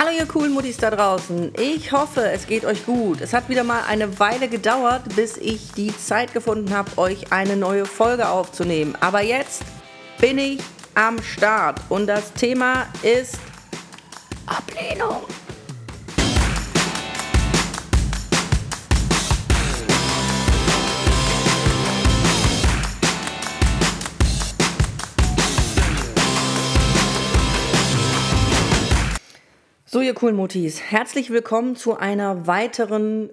Hallo ihr coolen Muttis da draußen. Ich hoffe, es geht euch gut. Es hat wieder mal eine Weile gedauert, bis ich die Zeit gefunden habe, euch eine neue Folge aufzunehmen. Aber jetzt bin ich am Start und das Thema ist Ablehnung. So, ihr coolen Mutis, herzlich willkommen zu einer weiteren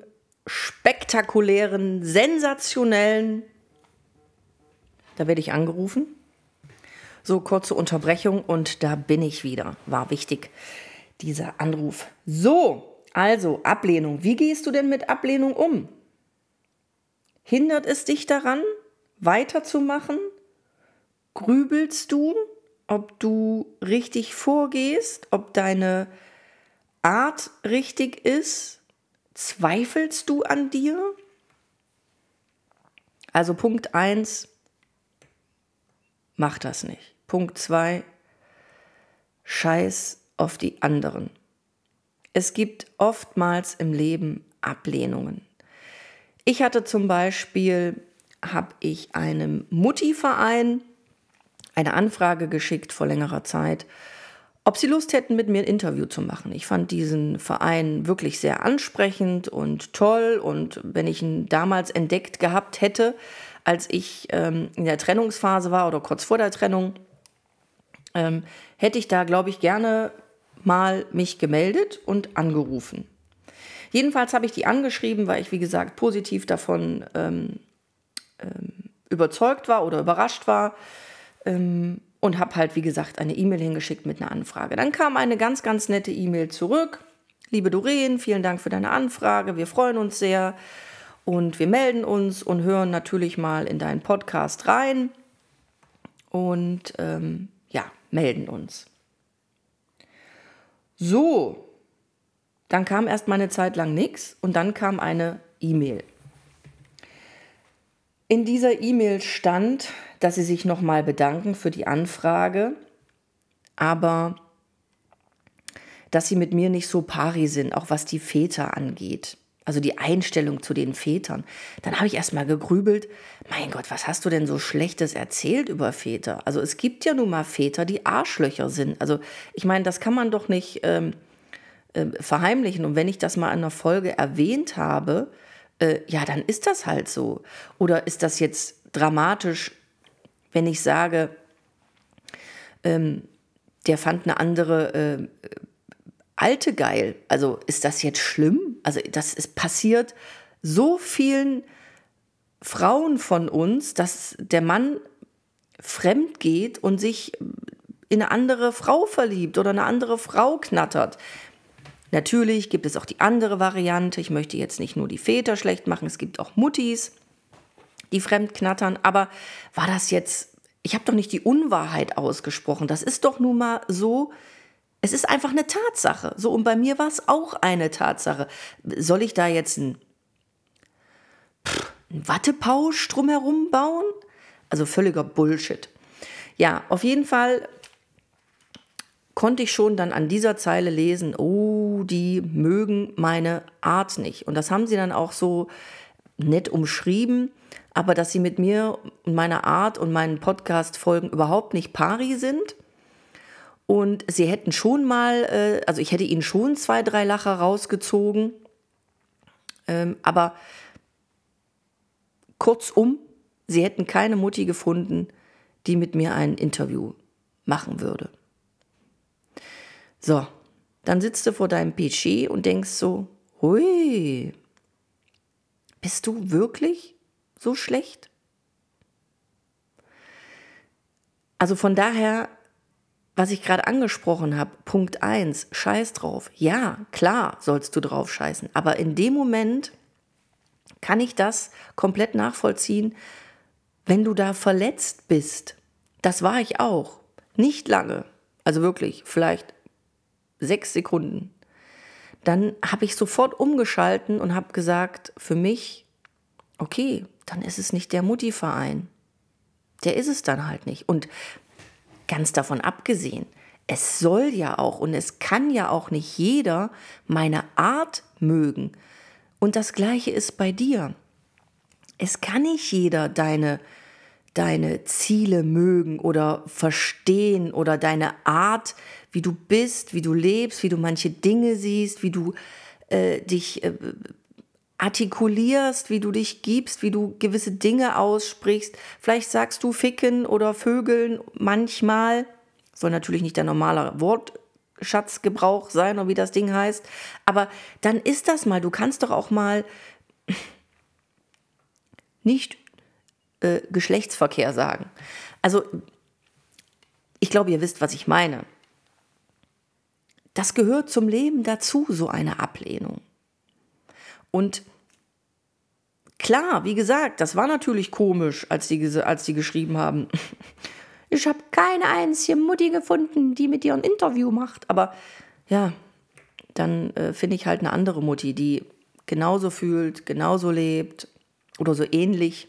spektakulären, sensationellen. Da werde ich angerufen. So, kurze Unterbrechung und da bin ich wieder. War wichtig, dieser Anruf. So, also Ablehnung. Wie gehst du denn mit Ablehnung um? Hindert es dich daran, weiterzumachen? Grübelst du, ob du richtig vorgehst, ob deine Art richtig ist? Zweifelst du an dir? Also Punkt 1, mach das nicht. Punkt 2, scheiß auf die anderen. Es gibt oftmals im Leben Ablehnungen. Ich hatte zum Beispiel, habe ich einem Mutti-Verein eine Anfrage geschickt vor längerer Zeit ob sie Lust hätten, mit mir ein Interview zu machen. Ich fand diesen Verein wirklich sehr ansprechend und toll. Und wenn ich ihn damals entdeckt gehabt hätte, als ich ähm, in der Trennungsphase war oder kurz vor der Trennung, ähm, hätte ich da, glaube ich, gerne mal mich gemeldet und angerufen. Jedenfalls habe ich die angeschrieben, weil ich, wie gesagt, positiv davon ähm, ähm überzeugt war oder überrascht war ähm, und habe halt, wie gesagt, eine E-Mail hingeschickt mit einer Anfrage. Dann kam eine ganz, ganz nette E-Mail zurück. Liebe Doreen, vielen Dank für deine Anfrage. Wir freuen uns sehr und wir melden uns und hören natürlich mal in deinen Podcast rein und ähm, ja, melden uns. So, dann kam erst mal eine Zeit lang nichts und dann kam eine E-Mail. In dieser E-Mail stand, dass sie sich nochmal bedanken für die Anfrage, aber dass sie mit mir nicht so pari sind, auch was die Väter angeht. Also die Einstellung zu den Vätern. Dann habe ich erst mal gegrübelt, mein Gott, was hast du denn so Schlechtes erzählt über Väter? Also es gibt ja nun mal Väter, die Arschlöcher sind. Also ich meine, das kann man doch nicht äh, verheimlichen. Und wenn ich das mal in einer Folge erwähnt habe, äh, ja, dann ist das halt so. Oder ist das jetzt dramatisch, wenn ich sage, ähm, der fand eine andere äh, alte geil. Also ist das jetzt schlimm? Also das ist passiert so vielen Frauen von uns, dass der Mann fremd geht und sich in eine andere Frau verliebt oder eine andere Frau knattert. Natürlich gibt es auch die andere Variante. Ich möchte jetzt nicht nur die Väter schlecht machen, es gibt auch Muttis, die fremd knattern. Aber war das jetzt, ich habe doch nicht die Unwahrheit ausgesprochen. Das ist doch nun mal so, es ist einfach eine Tatsache. So, und bei mir war es auch eine Tatsache. Soll ich da jetzt ein, ein Wattepausch drumherum bauen? Also völliger Bullshit. Ja, auf jeden Fall konnte ich schon dann an dieser Zeile lesen, oh, die mögen meine Art nicht. Und das haben sie dann auch so nett umschrieben, aber dass sie mit mir und meiner Art und meinen Podcast-Folgen überhaupt nicht pari sind. Und sie hätten schon mal, äh, also ich hätte ihnen schon zwei, drei Lacher rausgezogen. Ähm, aber kurzum, sie hätten keine Mutti gefunden, die mit mir ein Interview machen würde. So, dann sitzt du vor deinem PC und denkst so, hui, bist du wirklich so schlecht? Also von daher, was ich gerade angesprochen habe, Punkt 1, scheiß drauf. Ja, klar sollst du drauf scheißen, aber in dem Moment kann ich das komplett nachvollziehen, wenn du da verletzt bist. Das war ich auch. Nicht lange. Also wirklich, vielleicht sechs Sekunden. Dann habe ich sofort umgeschalten und habe gesagt, für mich, okay, dann ist es nicht der Mutti-Verein. Der ist es dann halt nicht. Und ganz davon abgesehen, es soll ja auch und es kann ja auch nicht jeder meine Art mögen. Und das gleiche ist bei dir. Es kann nicht jeder deine, deine Ziele mögen oder verstehen oder deine Art, wie du bist, wie du lebst, wie du manche Dinge siehst, wie du äh, dich äh, artikulierst, wie du dich gibst, wie du gewisse Dinge aussprichst. Vielleicht sagst du Ficken oder Vögeln manchmal. Soll natürlich nicht der normale Wortschatzgebrauch sein oder wie das Ding heißt. Aber dann ist das mal. Du kannst doch auch mal nicht äh, Geschlechtsverkehr sagen. Also, ich glaube, ihr wisst, was ich meine. Das gehört zum Leben dazu, so eine Ablehnung. Und klar, wie gesagt, das war natürlich komisch, als die, als die geschrieben haben. Ich habe keine einzige Mutti gefunden, die mit dir ein Interview macht. Aber ja, dann äh, finde ich halt eine andere Mutti, die genauso fühlt, genauso lebt oder so ähnlich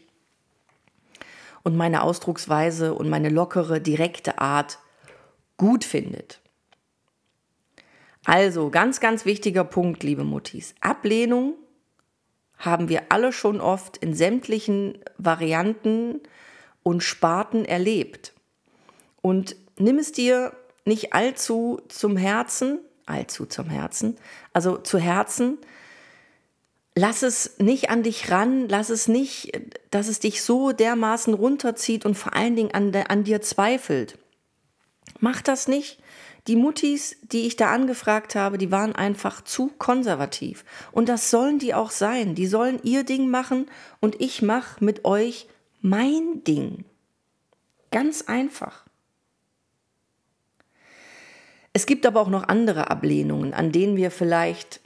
und meine Ausdrucksweise und meine lockere, direkte Art gut findet. Also, ganz, ganz wichtiger Punkt, liebe Muttis. Ablehnung haben wir alle schon oft in sämtlichen Varianten und Sparten erlebt. Und nimm es dir nicht allzu zum Herzen, allzu zum Herzen, also zu Herzen, lass es nicht an dich ran, lass es nicht, dass es dich so dermaßen runterzieht und vor allen Dingen an, an dir zweifelt. Mach das nicht. Die Muttis, die ich da angefragt habe, die waren einfach zu konservativ. Und das sollen die auch sein. Die sollen ihr Ding machen und ich mache mit euch mein Ding. Ganz einfach. Es gibt aber auch noch andere Ablehnungen, an denen wir vielleicht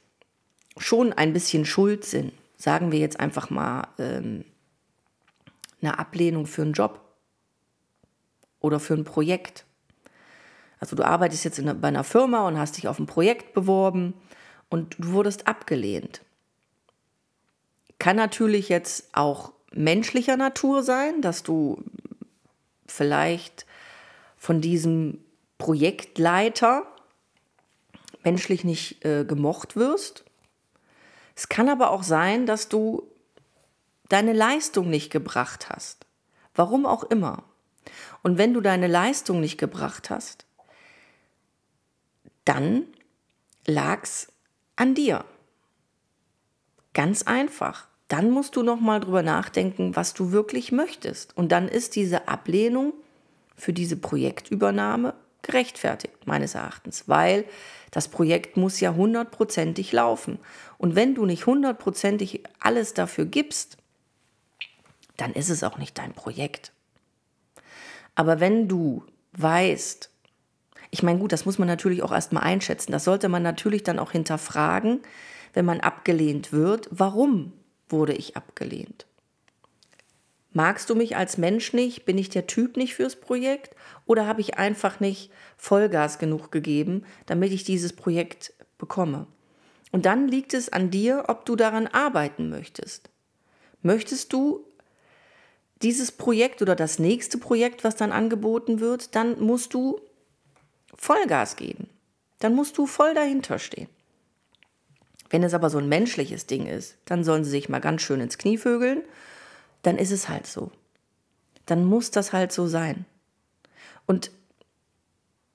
schon ein bisschen schuld sind. Sagen wir jetzt einfach mal ähm, eine Ablehnung für einen Job oder für ein Projekt also du arbeitest jetzt in, bei einer Firma und hast dich auf ein Projekt beworben und du wurdest abgelehnt. Kann natürlich jetzt auch menschlicher Natur sein, dass du vielleicht von diesem Projektleiter menschlich nicht äh, gemocht wirst. Es kann aber auch sein, dass du deine Leistung nicht gebracht hast. Warum auch immer. Und wenn du deine Leistung nicht gebracht hast, dann lag's an dir. Ganz einfach. Dann musst du noch mal drüber nachdenken, was du wirklich möchtest. Und dann ist diese Ablehnung für diese Projektübernahme gerechtfertigt, meines Erachtens, weil das Projekt muss ja hundertprozentig laufen. Und wenn du nicht hundertprozentig alles dafür gibst, dann ist es auch nicht dein Projekt. Aber wenn du weißt, ich meine, gut, das muss man natürlich auch erstmal einschätzen. Das sollte man natürlich dann auch hinterfragen, wenn man abgelehnt wird. Warum wurde ich abgelehnt? Magst du mich als Mensch nicht? Bin ich der Typ nicht fürs Projekt? Oder habe ich einfach nicht Vollgas genug gegeben, damit ich dieses Projekt bekomme? Und dann liegt es an dir, ob du daran arbeiten möchtest. Möchtest du dieses Projekt oder das nächste Projekt, was dann angeboten wird, dann musst du Vollgas geben. Dann musst du voll dahinter stehen. Wenn es aber so ein menschliches Ding ist, dann sollen sie sich mal ganz schön ins Knie vögeln. Dann ist es halt so. Dann muss das halt so sein. Und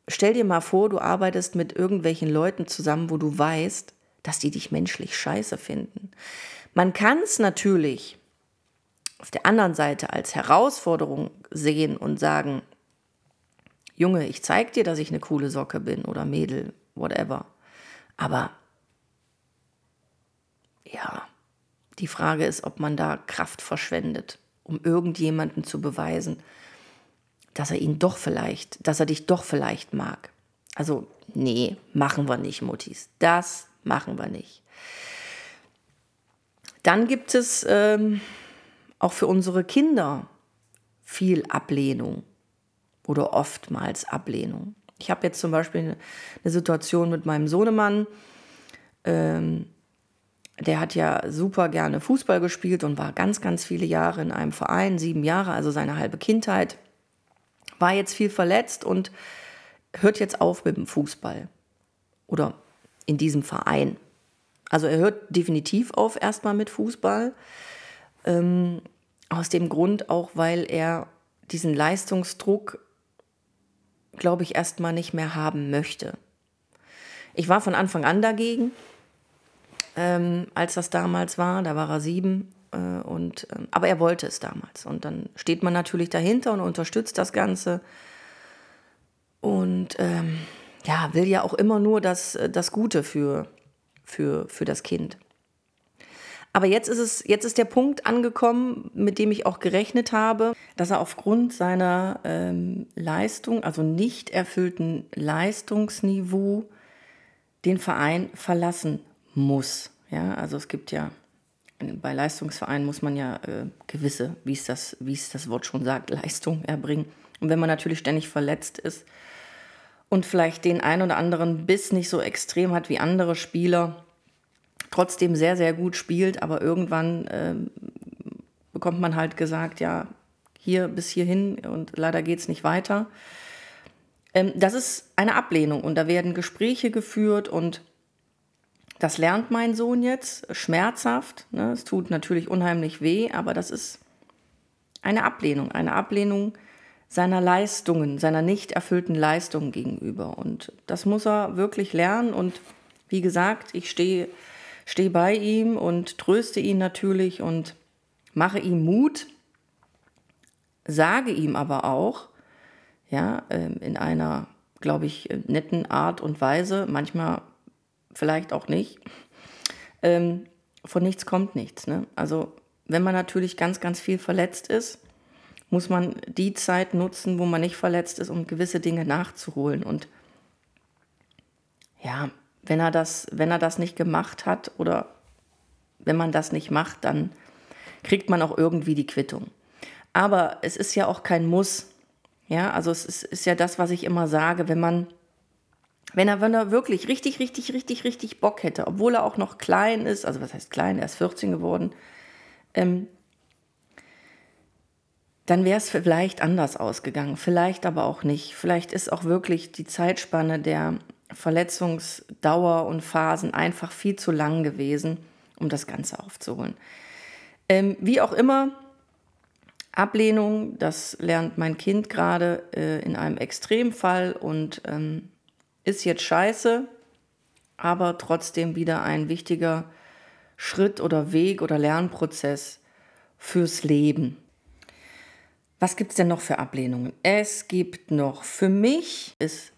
stell dir mal vor, du arbeitest mit irgendwelchen Leuten zusammen, wo du weißt, dass die dich menschlich scheiße finden. Man kann es natürlich auf der anderen Seite als Herausforderung sehen und sagen, Junge, ich zeig dir, dass ich eine coole Socke bin oder Mädel, whatever. Aber ja, die Frage ist, ob man da Kraft verschwendet, um irgendjemanden zu beweisen, dass er ihn doch vielleicht, dass er dich doch vielleicht mag. Also, nee, machen wir nicht, Muttis. Das machen wir nicht. Dann gibt es ähm, auch für unsere Kinder viel Ablehnung oder oftmals Ablehnung. Ich habe jetzt zum Beispiel eine, Situation mit meinem Sohnemann. Ähm, der hat ja super gerne Fußball gespielt und war ganz, ganz viele Jahre in einem Verein, sieben Jahre, also seine halbe Kindheit. War jetzt viel verletzt und hört jetzt auf mit dem Fußball oder in diesem Verein. Also er hört definitiv auf erstmal mit Fußball. Ähm, aus dem Grund auch, weil er diesen Leistungsdruck, glaube ich, erstmal nicht mehr haben möchte. Ich war von Anfang an dagegen, ähm, als das damals war. Da war er sieben. Äh, und, ähm, aber er wollte es damals. Und dann steht man natürlich dahinter und unterstützt das Ganze. Und ähm, ja, will ja auch immer nur das, das Gute für, für, für das Kind. Aber jetzt ist es, jetzt ist der Punkt angekommen, mit dem ich auch gerechnet habe, dass er aufgrund seiner ähm, Leistung, also nicht erfüllten Leistungsniveau, den Verein verlassen muss. Ja, also es gibt ja bei Leistungsvereinen muss man ja äh, gewisse, wie es das, wie es das Wort schon sagt, Leistung erbringen. Und wenn man natürlich ständig verletzt ist und vielleicht den ein oder anderen Biss nicht so extrem hat wie andere Spieler, trotzdem sehr, sehr gut spielt, aber irgendwann äh, bekommt man halt gesagt, ja, hier bis hierhin und leider geht es nicht weiter. Ähm, das ist eine Ablehnung und da werden Gespräche geführt und das lernt mein Sohn jetzt schmerzhaft. Ne? Es tut natürlich unheimlich weh, aber das ist eine Ablehnung, eine Ablehnung seiner Leistungen, seiner nicht erfüllten Leistungen gegenüber. Und das muss er wirklich lernen. Und wie gesagt, ich stehe steh bei ihm und tröste ihn natürlich und mache ihm Mut, sage ihm aber auch, ja, ähm, in einer, glaube ich, netten Art und Weise, manchmal vielleicht auch nicht. Ähm, von nichts kommt nichts. Ne? Also wenn man natürlich ganz, ganz viel verletzt ist, muss man die Zeit nutzen, wo man nicht verletzt ist, um gewisse Dinge nachzuholen. Und ja, wenn er das, wenn er das nicht gemacht hat oder wenn man das nicht macht, dann kriegt man auch irgendwie die Quittung. Aber es ist ja auch kein Muss. Ja, also es ist, ist ja das, was ich immer sage, wenn man wenn er, wenn er wirklich richtig, richtig, richtig, richtig Bock hätte, obwohl er auch noch klein ist, also was heißt klein, er ist 14 geworden, ähm, dann wäre es vielleicht anders ausgegangen, vielleicht aber auch nicht. Vielleicht ist auch wirklich die Zeitspanne der Verletzungsdauer und Phasen einfach viel zu lang gewesen, um das Ganze aufzuholen. Ähm, wie auch immer, Ablehnung, das lernt mein Kind gerade äh, in einem Extremfall und ähm, ist jetzt scheiße, aber trotzdem wieder ein wichtiger Schritt oder Weg oder Lernprozess fürs Leben. Was gibt es denn noch für Ablehnungen? Es gibt noch, für mich ist,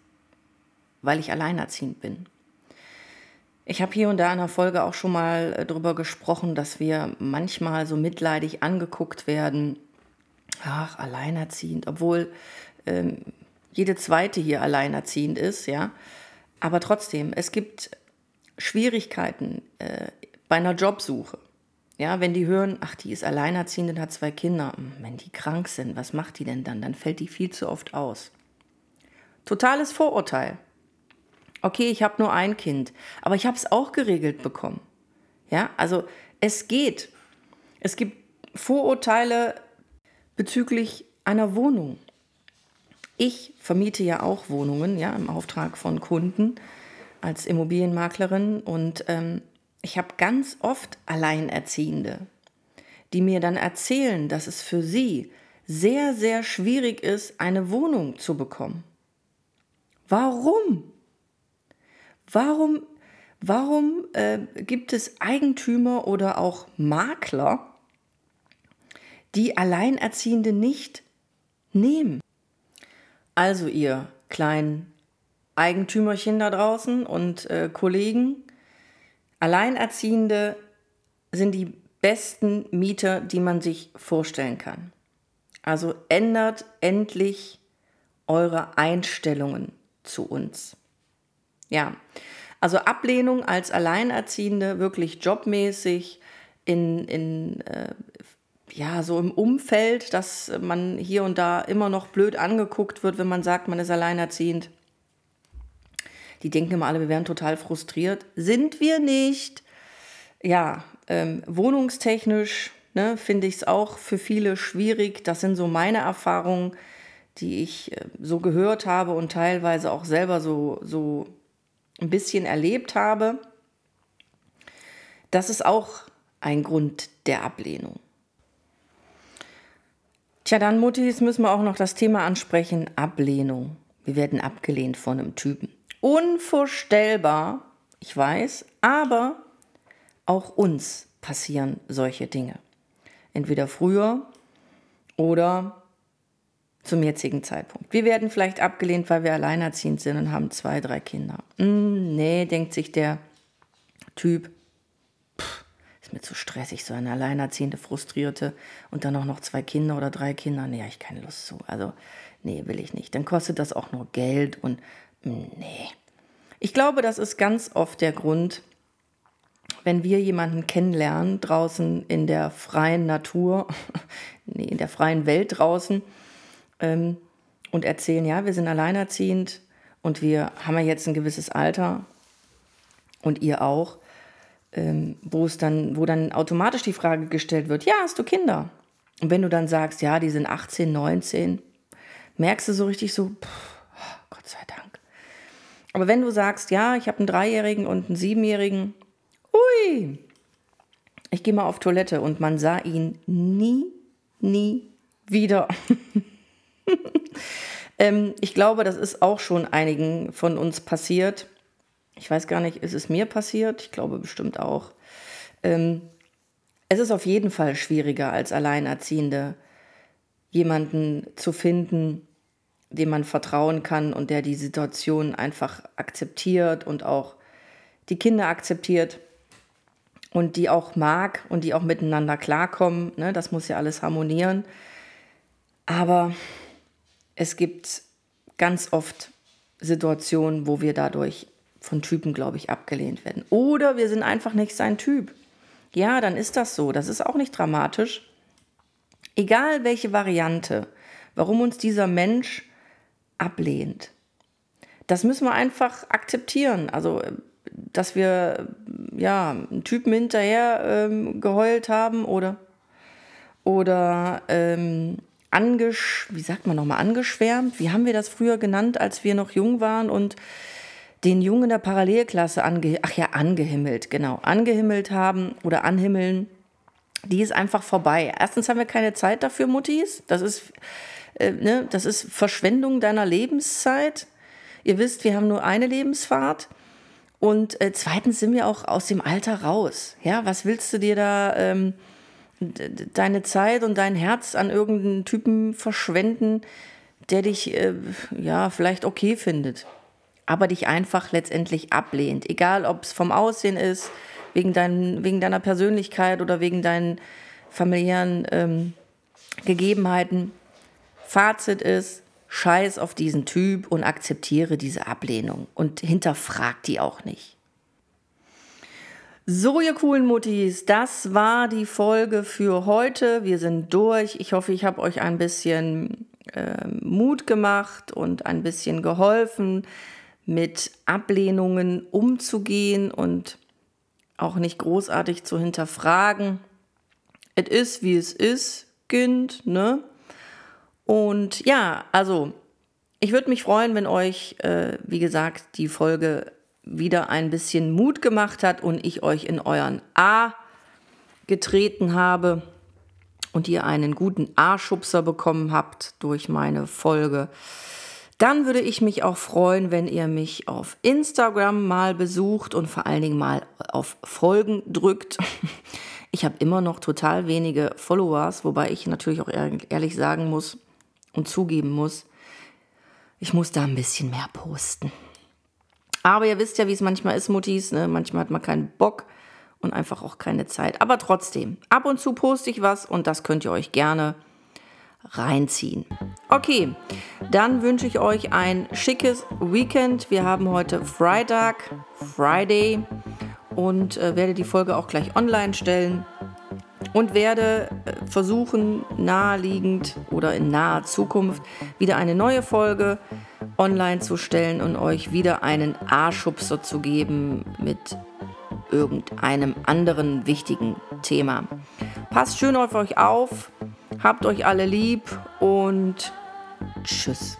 weil ich alleinerziehend bin. Ich habe hier und da in einer Folge auch schon mal äh, darüber gesprochen, dass wir manchmal so mitleidig angeguckt werden. Ach, alleinerziehend, obwohl ähm, jede zweite hier alleinerziehend ist, ja. Aber trotzdem, es gibt Schwierigkeiten äh, bei einer Jobsuche. Ja, wenn die hören, ach, die ist alleinerziehend und hat zwei Kinder. Hm, wenn die krank sind, was macht die denn dann? Dann fällt die viel zu oft aus. Totales Vorurteil. Okay, ich habe nur ein Kind, aber ich habe es auch geregelt bekommen. Ja, also es geht. Es gibt Vorurteile bezüglich einer Wohnung. Ich vermiete ja auch Wohnungen, ja, im Auftrag von Kunden als Immobilienmaklerin und ähm, ich habe ganz oft Alleinerziehende, die mir dann erzählen, dass es für sie sehr, sehr schwierig ist, eine Wohnung zu bekommen. Warum? Warum, warum äh, gibt es Eigentümer oder auch Makler, die Alleinerziehende nicht nehmen? Also ihr kleinen Eigentümerchen da draußen und äh, Kollegen, Alleinerziehende sind die besten Mieter, die man sich vorstellen kann. Also ändert endlich eure Einstellungen zu uns. Ja, also Ablehnung als Alleinerziehende, wirklich jobmäßig, in, in äh, ja, so im Umfeld, dass man hier und da immer noch blöd angeguckt wird, wenn man sagt, man ist alleinerziehend. Die denken immer alle, wir wären total frustriert. Sind wir nicht. Ja, ähm, wohnungstechnisch ne, finde ich es auch für viele schwierig. Das sind so meine Erfahrungen, die ich äh, so gehört habe und teilweise auch selber so, so ein bisschen erlebt habe, das ist auch ein Grund der Ablehnung. Tja, dann, Muttis, müssen wir auch noch das Thema ansprechen: Ablehnung. Wir werden abgelehnt von einem Typen. Unvorstellbar, ich weiß, aber auch uns passieren solche Dinge. Entweder früher oder zum jetzigen Zeitpunkt. Wir werden vielleicht abgelehnt, weil wir alleinerziehend sind und haben zwei, drei Kinder. Mm, nee, denkt sich der Typ, ist mir zu stressig, so eine alleinerziehende, frustrierte und dann auch noch zwei Kinder oder drei Kinder. Nee, habe ich keine Lust zu. Also, nee, will ich nicht. Dann kostet das auch nur Geld und nee. Ich glaube, das ist ganz oft der Grund, wenn wir jemanden kennenlernen draußen in der freien Natur, nee, in der freien Welt draußen ähm, und erzählen, ja, wir sind alleinerziehend und wir haben ja jetzt ein gewisses Alter und ihr auch, ähm, wo es dann, wo dann automatisch die Frage gestellt wird, ja, hast du Kinder? Und wenn du dann sagst, ja, die sind 18, 19, merkst du so richtig so, pff, Gott sei Dank. Aber wenn du sagst, ja, ich habe einen Dreijährigen und einen Siebenjährigen, ui, ich gehe mal auf Toilette und man sah ihn nie, nie wieder. ähm, ich glaube, das ist auch schon einigen von uns passiert. Ich weiß gar nicht, ist es mir passiert? Ich glaube bestimmt auch. Ähm, es ist auf jeden Fall schwieriger als Alleinerziehende, jemanden zu finden, dem man vertrauen kann und der die Situation einfach akzeptiert und auch die Kinder akzeptiert und die auch mag und die auch miteinander klarkommen. Ne? Das muss ja alles harmonieren. Aber es gibt ganz oft Situationen, wo wir dadurch von Typen, glaube ich, abgelehnt werden. Oder wir sind einfach nicht sein Typ. Ja, dann ist das so. Das ist auch nicht dramatisch. Egal welche Variante, warum uns dieser Mensch ablehnt. Das müssen wir einfach akzeptieren. Also, dass wir ja einen Typen hinterher ähm, geheult haben oder oder ähm, angesch wie sagt man nochmal angeschwärmt. Wie haben wir das früher genannt, als wir noch jung waren und den Jungen in der Parallelklasse ange ach ja angehimmelt genau angehimmelt haben oder anhimmeln. Die ist einfach vorbei. Erstens haben wir keine Zeit dafür, Muttis. Das ist äh, ne, das ist Verschwendung deiner Lebenszeit. Ihr wisst, wir haben nur eine Lebensfahrt. Und äh, zweitens sind wir auch aus dem Alter raus. Ja, was willst du dir da ähm, deine Zeit und dein Herz an irgendeinen Typen verschwenden, der dich äh, ja vielleicht okay findet, aber dich einfach letztendlich ablehnt. Egal, ob es vom Aussehen ist, wegen, dein, wegen deiner Persönlichkeit oder wegen deinen familiären ähm, Gegebenheiten. Fazit ist, scheiß auf diesen Typ und akzeptiere diese Ablehnung und hinterfrag die auch nicht. So, ihr coolen Muttis, das war die Folge für heute. Wir sind durch. Ich hoffe, ich habe euch ein bisschen äh, Mut gemacht und ein bisschen geholfen, mit Ablehnungen umzugehen und auch nicht großartig zu hinterfragen. Es ist, wie es ist, Kind, ne? Und ja, also ich würde mich freuen, wenn euch, äh, wie gesagt, die Folge wieder ein bisschen Mut gemacht hat und ich euch in euren A getreten habe und ihr einen guten A-Schubser bekommen habt durch meine Folge. Dann würde ich mich auch freuen, wenn ihr mich auf Instagram mal besucht und vor allen Dingen mal auf Folgen drückt. Ich habe immer noch total wenige Followers, wobei ich natürlich auch ehrlich sagen muss, und zugeben muss, ich muss da ein bisschen mehr posten. Aber ihr wisst ja, wie es manchmal ist, Muttis. Ne? Manchmal hat man keinen Bock und einfach auch keine Zeit. Aber trotzdem, ab und zu poste ich was und das könnt ihr euch gerne reinziehen. Okay, dann wünsche ich euch ein schickes Weekend. Wir haben heute Freitag, Friday und äh, werde die Folge auch gleich online stellen und werde äh, versuchen, naheliegend oder in naher Zukunft wieder eine neue Folge online zu stellen und euch wieder einen A-Schubser zu geben mit irgendeinem anderen wichtigen Thema. Passt schön auf euch auf, habt euch alle lieb und Tschüss.